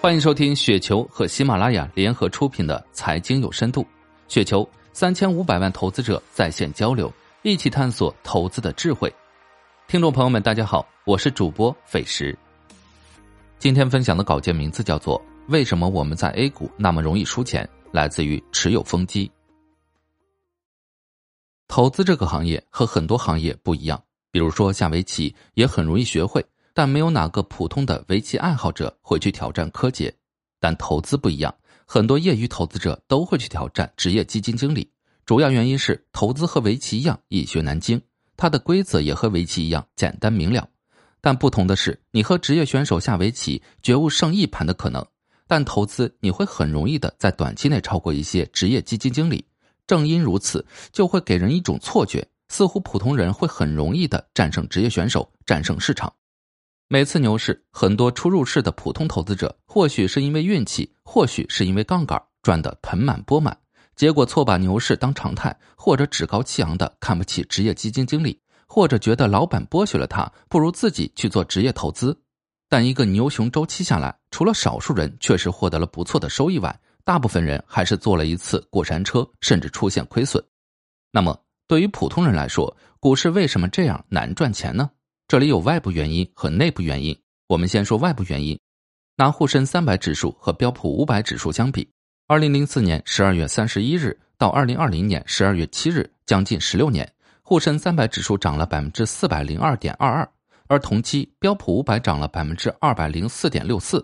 欢迎收听雪球和喜马拉雅联合出品的《财经有深度》，雪球三千五百万投资者在线交流，一起探索投资的智慧。听众朋友们，大家好，我是主播费时。今天分享的稿件名字叫做《为什么我们在 A 股那么容易输钱》，来自于持有风机。投资这个行业和很多行业不一样，比如说下围棋也很容易学会。但没有哪个普通的围棋爱好者会去挑战柯洁，但投资不一样，很多业余投资者都会去挑战职业基金经理。主要原因是投资和围棋一样易学难精，它的规则也和围棋一样简单明了。但不同的是，你和职业选手下围棋绝无胜一盘的可能，但投资你会很容易的在短期内超过一些职业基金经理。正因如此，就会给人一种错觉，似乎普通人会很容易的战胜职业选手，战胜市场。每次牛市，很多初入市的普通投资者，或许是因为运气，或许是因为杠杆赚得盆满钵满，结果错把牛市当常态，或者趾高气扬的看不起职业基金经理，或者觉得老板剥削了他，不如自己去做职业投资。但一个牛熊周期下来，除了少数人确实获得了不错的收益外，大部分人还是坐了一次过山车，甚至出现亏损。那么，对于普通人来说，股市为什么这样难赚钱呢？这里有外部原因和内部原因。我们先说外部原因，拿沪深三百指数和标普五百指数相比，二零零四年十二月三十一日到二零二零年十二月七日，将近十六年，沪深三百指数涨了百分之四百零二点二二，而同期标普五百涨了百分之二百零四点六四。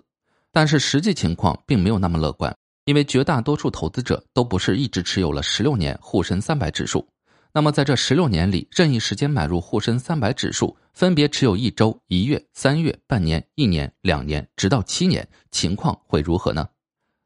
但是实际情况并没有那么乐观，因为绝大多数投资者都不是一直持有了十六年沪深三百指数。那么在这十六年里，任意时间买入沪深三百指数，分别持有一周、一月、三月、半年、一年、两年，直到七年，情况会如何呢？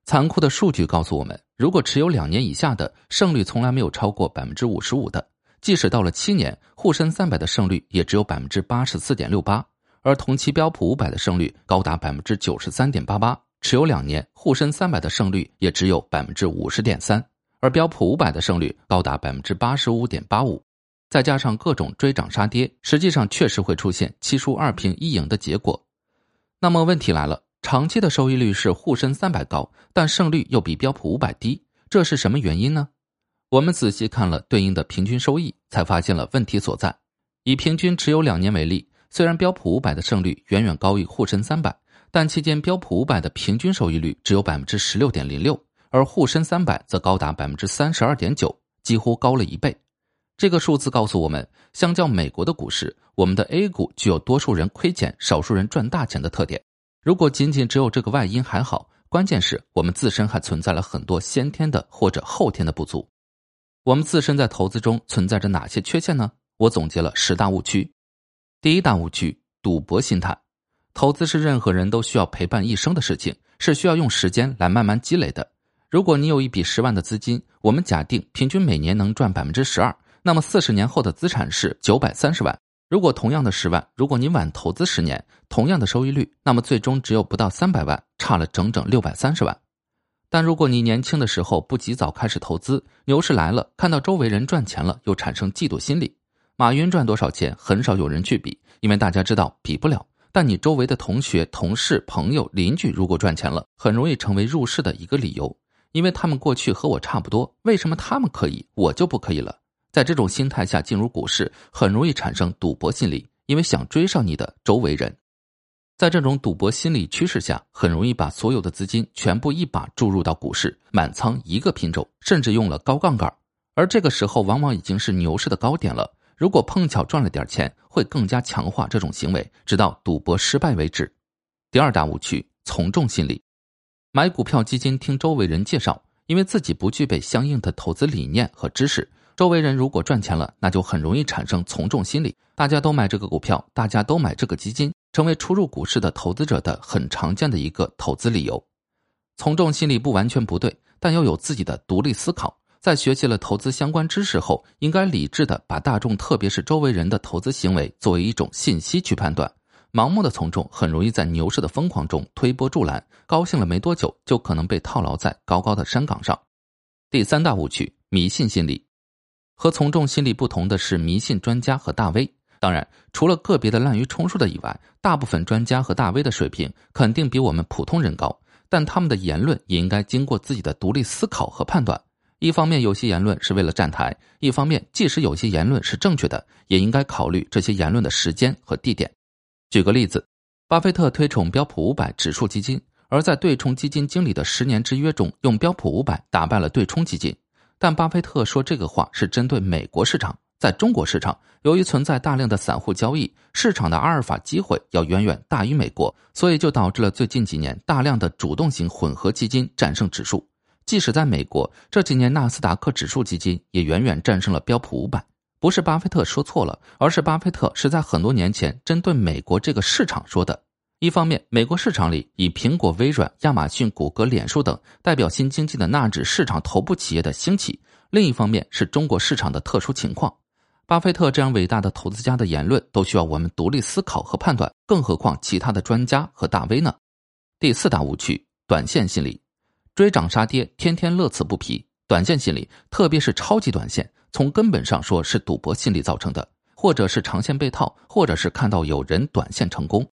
残酷的数据告诉我们，如果持有两年以下的，胜率从来没有超过百分之五十五的；即使到了七年，沪深三百的胜率也只有百分之八十四点六八，而同期标普五百的胜率高达百分之九十三点八八。持有两年，沪深三百的胜率也只有百分之五十点三。而标普五百的胜率高达百分之八十五点八五，再加上各种追涨杀跌，实际上确实会出现七输二平一赢的结果。那么问题来了，长期的收益率是沪深三百高，但胜率又比标普五百低，这是什么原因呢？我们仔细看了对应的平均收益，才发现了问题所在。以平均持有两年为例，虽然标普五百的胜率远远高于沪深三百，但期间标普五百的平均收益率只有百分之十六点零六。而沪深三百则高达百分之三十二点九，几乎高了一倍。这个数字告诉我们，相较美国的股市，我们的 A 股具有多数人亏钱、少数人赚大钱的特点。如果仅仅只有这个外因还好，关键是我们自身还存在了很多先天的或者后天的不足。我们自身在投资中存在着哪些缺陷呢？我总结了十大误区。第一大误区：赌博心态。投资是任何人都需要陪伴一生的事情，是需要用时间来慢慢积累的。如果你有一笔十万的资金，我们假定平均每年能赚百分之十二，那么四十年后的资产是九百三十万。如果同样的十万，如果你晚投资十年，同样的收益率，那么最终只有不到三百万，差了整整六百三十万。但如果你年轻的时候不及早开始投资，牛市来了，看到周围人赚钱了，又产生嫉妒心理。马云赚多少钱，很少有人去比，因为大家知道比不了。但你周围的同学、同事、朋友、邻居如果赚钱了，很容易成为入市的一个理由。因为他们过去和我差不多，为什么他们可以，我就不可以了？在这种心态下进入股市，很容易产生赌博心理，因为想追上你的周围人。在这种赌博心理趋势下，很容易把所有的资金全部一把注入到股市，满仓一个品种，甚至用了高杠杆。而这个时候往往已经是牛市的高点了。如果碰巧赚了点钱，会更加强化这种行为，直到赌博失败为止。第二大误区：从众心理。买股票基金听周围人介绍，因为自己不具备相应的投资理念和知识。周围人如果赚钱了，那就很容易产生从众心理。大家都买这个股票，大家都买这个基金，成为初入股市的投资者的很常见的一个投资理由。从众心理不完全不对，但要有自己的独立思考。在学习了投资相关知识后，应该理智的把大众，特别是周围人的投资行为作为一种信息去判断。盲目的从众很容易在牛市的疯狂中推波助澜，高兴了没多久就可能被套牢在高高的山岗上。第三大误区：迷信心理。和从众心理不同的是迷信专家和大 V。当然，除了个别的滥竽充数的以外，大部分专家和大 V 的水平肯定比我们普通人高。但他们的言论也应该经过自己的独立思考和判断。一方面，有些言论是为了站台；一方面，即使有些言论是正确的，也应该考虑这些言论的时间和地点。举个例子，巴菲特推崇标普五百指数基金，而在对冲基金经理的十年之约中，用标普五百打败了对冲基金。但巴菲特说这个话是针对美国市场，在中国市场，由于存在大量的散户交易，市场的阿尔法机会要远远大于美国，所以就导致了最近几年大量的主动型混合基金战胜指数。即使在美国，这几年纳斯达克指数基金也远远战胜了标普五百。不是巴菲特说错了，而是巴菲特是在很多年前针对美国这个市场说的。一方面，美国市场里以苹果、微软、亚马逊、谷歌、脸书等代表新经济的纳指市场头部企业的兴起；另一方面是中国市场的特殊情况。巴菲特这样伟大的投资家的言论都需要我们独立思考和判断，更何况其他的专家和大 V 呢？第四大误区：短线心理。追涨杀跌，天天乐此不疲。短线心理，特别是超级短线，从根本上说是赌博心理造成的，或者是长线被套，或者是看到有人短线成功。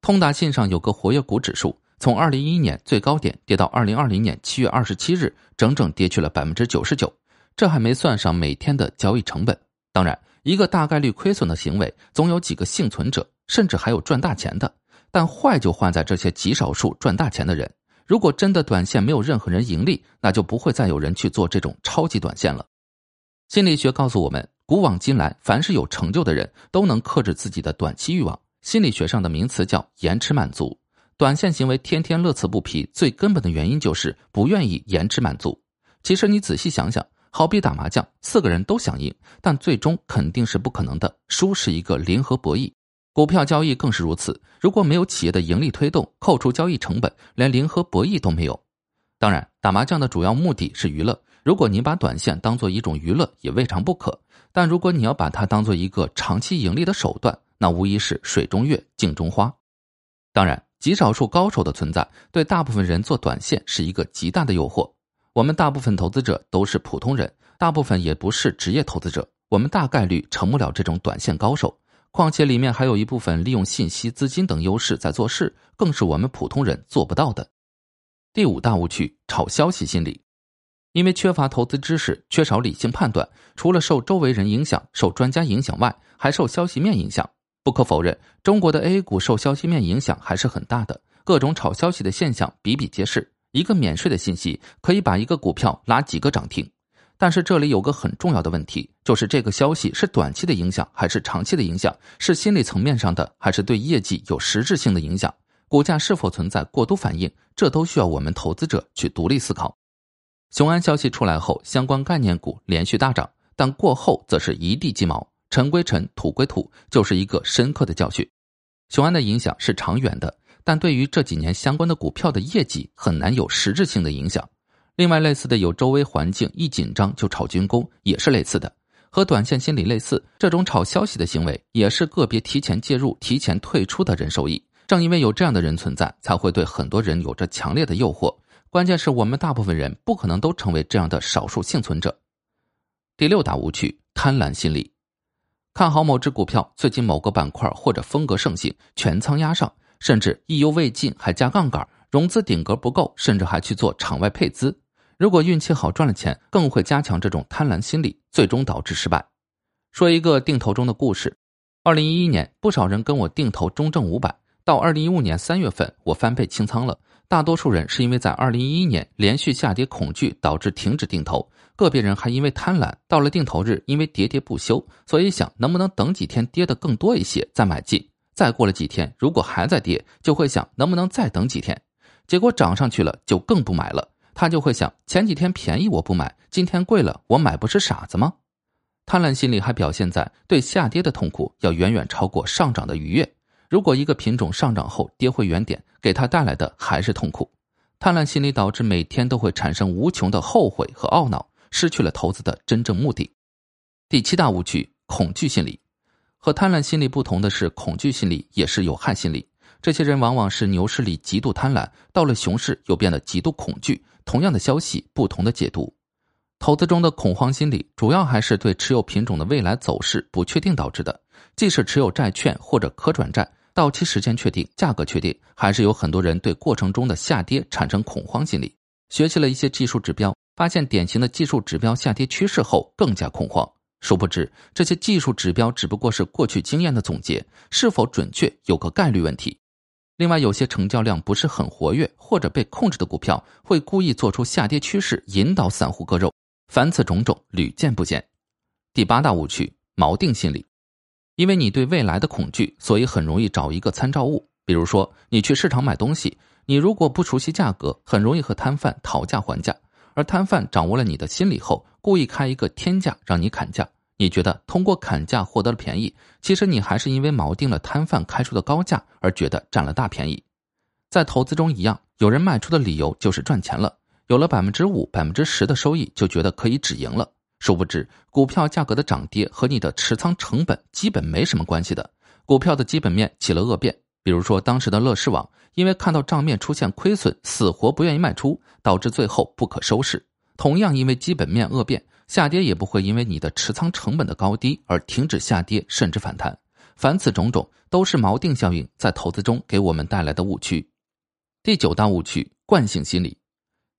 通达信上有个活跃股指数，从二零一一年最高点跌到二零二零年七月二十七日，整整跌去了百分之九十九。这还没算上每天的交易成本。当然，一个大概率亏损的行为，总有几个幸存者，甚至还有赚大钱的。但坏就坏在这些极少数赚大钱的人。如果真的短线没有任何人盈利，那就不会再有人去做这种超级短线了。心理学告诉我们，古往今来，凡是有成就的人都能克制自己的短期欲望。心理学上的名词叫延迟满足。短线行为天天乐此不疲，最根本的原因就是不愿意延迟满足。其实你仔细想想，好比打麻将，四个人都想赢，但最终肯定是不可能的，输是一个零和博弈。股票交易更是如此。如果没有企业的盈利推动，扣除交易成本，连零和博弈都没有。当然，打麻将的主要目的是娱乐。如果您把短线当做一种娱乐，也未尝不可。但如果你要把它当做一个长期盈利的手段，那无疑是水中月，镜中花。当然，极少数高手的存在，对大部分人做短线是一个极大的诱惑。我们大部分投资者都是普通人，大部分也不是职业投资者，我们大概率成不了这种短线高手。况且里面还有一部分利用信息、资金等优势在做事，更是我们普通人做不到的。第五大误区：炒消息心理。因为缺乏投资知识，缺少理性判断，除了受周围人影响、受专家影响外，还受消息面影响。不可否认，中国的 A 股受消息面影响还是很大的，各种炒消息的现象比比皆是。一个免税的信息可以把一个股票拉几个涨停。但是这里有个很重要的问题，就是这个消息是短期的影响还是长期的影响，是心理层面上的还是对业绩有实质性的影响，股价是否存在过度反应，这都需要我们投资者去独立思考。雄安消息出来后，相关概念股连续大涨，但过后则是一地鸡毛，尘归尘，土归土，就是一个深刻的教训。雄安的影响是长远的，但对于这几年相关的股票的业绩很难有实质性的影响。另外，类似的有周围环境一紧张就炒军工，也是类似的，和短线心理类似。这种炒消息的行为，也是个别提前介入、提前退出的人受益。正因为有这样的人存在，才会对很多人有着强烈的诱惑。关键是我们大部分人不可能都成为这样的少数幸存者。第六大误区：贪婪心理。看好某只股票，最近某个板块或者风格盛行，全仓压上，甚至意犹未尽，还加杠杆。融资顶格不够，甚至还去做场外配资。如果运气好赚了钱，更会加强这种贪婪心理，最终导致失败。说一个定投中的故事：二零一一年，不少人跟我定投中证五百，到二零一五年三月份，我翻倍清仓了。大多数人是因为在二零一一年连续下跌恐惧导致停止定投，个别人还因为贪婪，到了定投日因为喋喋不休，所以想能不能等几天跌得更多一些再买进。再过了几天，如果还在跌，就会想能不能再等几天。结果涨上去了，就更不买了。他就会想：前几天便宜我不买，今天贵了我买，不是傻子吗？贪婪心理还表现在对下跌的痛苦要远远超过上涨的愉悦。如果一个品种上涨后跌回原点，给它带来的还是痛苦。贪婪心理导致每天都会产生无穷的后悔和懊恼，失去了投资的真正目的。第七大误区：恐惧心理。和贪婪心理不同的是，恐惧心理也是有害心理。这些人往往是牛市里极度贪婪，到了熊市又变得极度恐惧。同样的消息，不同的解读。投资中的恐慌心理，主要还是对持有品种的未来走势不确定导致的。即使持有债券或者可转债，到期时间确定，价格确定，还是有很多人对过程中的下跌产生恐慌心理。学习了一些技术指标，发现典型的技术指标下跌趋势后更加恐慌。殊不知，这些技术指标只不过是过去经验的总结，是否准确有个概率问题。另外，有些成交量不是很活跃或者被控制的股票，会故意做出下跌趋势，引导散户割肉。凡此种种，屡见不鲜。第八大误区：锚定心理。因为你对未来的恐惧，所以很容易找一个参照物。比如说，你去市场买东西，你如果不熟悉价格，很容易和摊贩讨价还价。而摊贩掌握了你的心理后，故意开一个天价让你砍价。你觉得通过砍价获得了便宜，其实你还是因为锚定了摊贩开出的高价而觉得占了大便宜。在投资中一样，有人卖出的理由就是赚钱了，有了百分之五、百分之十的收益，就觉得可以止盈了。殊不知，股票价格的涨跌和你的持仓成本基本没什么关系的。股票的基本面起了恶变，比如说当时的乐视网，因为看到账面出现亏损，死活不愿意卖出，导致最后不可收拾。同样，因为基本面恶变。下跌也不会因为你的持仓成本的高低而停止下跌，甚至反弹。凡此种种，都是锚定效应在投资中给我们带来的误区。第九大误区：惯性心理。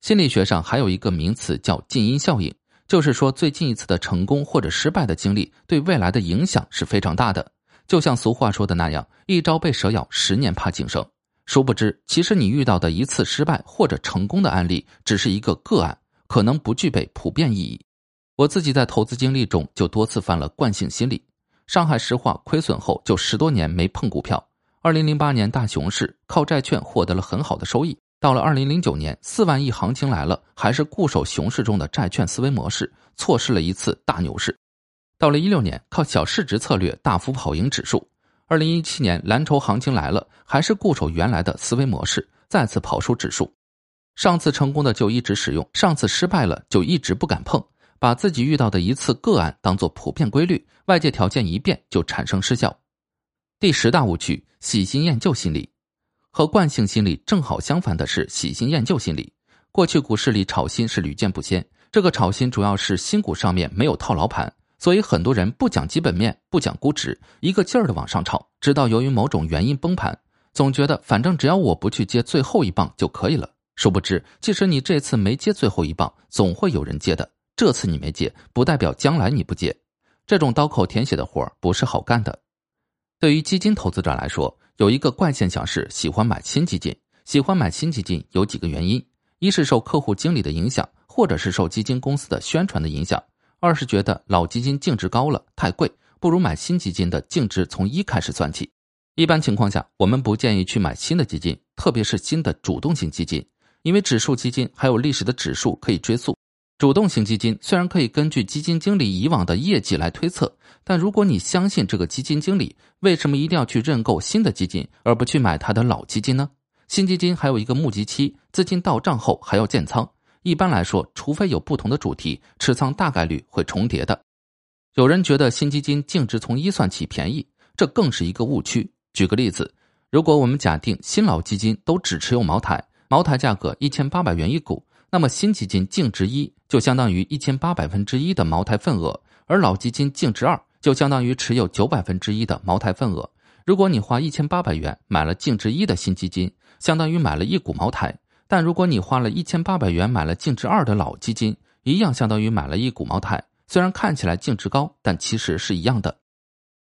心理学上还有一个名词叫静音效应，就是说最近一次的成功或者失败的经历对未来的影响是非常大的。就像俗话说的那样，“一朝被蛇咬，十年怕井绳”。殊不知，其实你遇到的一次失败或者成功的案例，只是一个个案，可能不具备普遍意义。我自己在投资经历中就多次犯了惯性心理。上海石化亏损后就十多年没碰股票。二零零八年大熊市靠债券获得了很好的收益。到了二零零九年四万亿行情来了，还是固守熊市中的债券思维模式，错失了一次大牛市。到了一六年靠小市值策略大幅跑赢指数。二零一七年蓝筹行情来了，还是固守原来的思维模式，再次跑输指数。上次成功的就一直使用，上次失败了就一直不敢碰。把自己遇到的一次个案当做普遍规律，外界条件一变就产生失效。第十大误区：喜新厌旧心理。和惯性心理正好相反的是喜新厌旧心理。过去股市里炒新是屡见不鲜，这个炒新主要是新股上面没有套牢盘，所以很多人不讲基本面，不讲估值，一个劲儿的往上炒，直到由于某种原因崩盘，总觉得反正只要我不去接最后一棒就可以了。殊不知，即使你这次没接最后一棒，总会有人接的。这次你没接，不代表将来你不接。这种刀口舔血的活儿不是好干的。对于基金投资者来说，有一个怪现象是喜欢买新基金。喜欢买新基金有几个原因：一是受客户经理的影响，或者是受基金公司的宣传的影响；二是觉得老基金净值高了，太贵，不如买新基金的净值从一开始算起。一般情况下，我们不建议去买新的基金，特别是新的主动型基金，因为指数基金还有历史的指数可以追溯。主动型基金虽然可以根据基金经理以往的业绩来推测，但如果你相信这个基金经理，为什么一定要去认购新的基金，而不去买他的老基金呢？新基金还有一个募集期，资金到账后还要建仓。一般来说，除非有不同的主题，持仓大概率会重叠的。有人觉得新基金净值从一算起便宜，这更是一个误区。举个例子，如果我们假定新老基金都只持有茅台，茅台价格一千八百元一股。那么新基金净值一就相当于一千八百分之一的茅台份额，而老基金净值二就相当于持有九百分之一的茅台份额。如果你花一千八百元买了净值一的新基金，相当于买了一股茅台；但如果你花了一千八百元买了净值二的老基金，一样相当于买了一股茅台。虽然看起来净值高，但其实是一样的。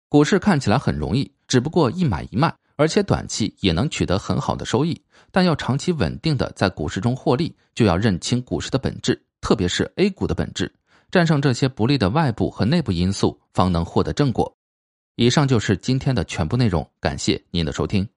股市看起来很容易，只不过一买一卖。而且短期也能取得很好的收益，但要长期稳定的在股市中获利，就要认清股市的本质，特别是 A 股的本质，战胜这些不利的外部和内部因素，方能获得正果。以上就是今天的全部内容，感谢您的收听。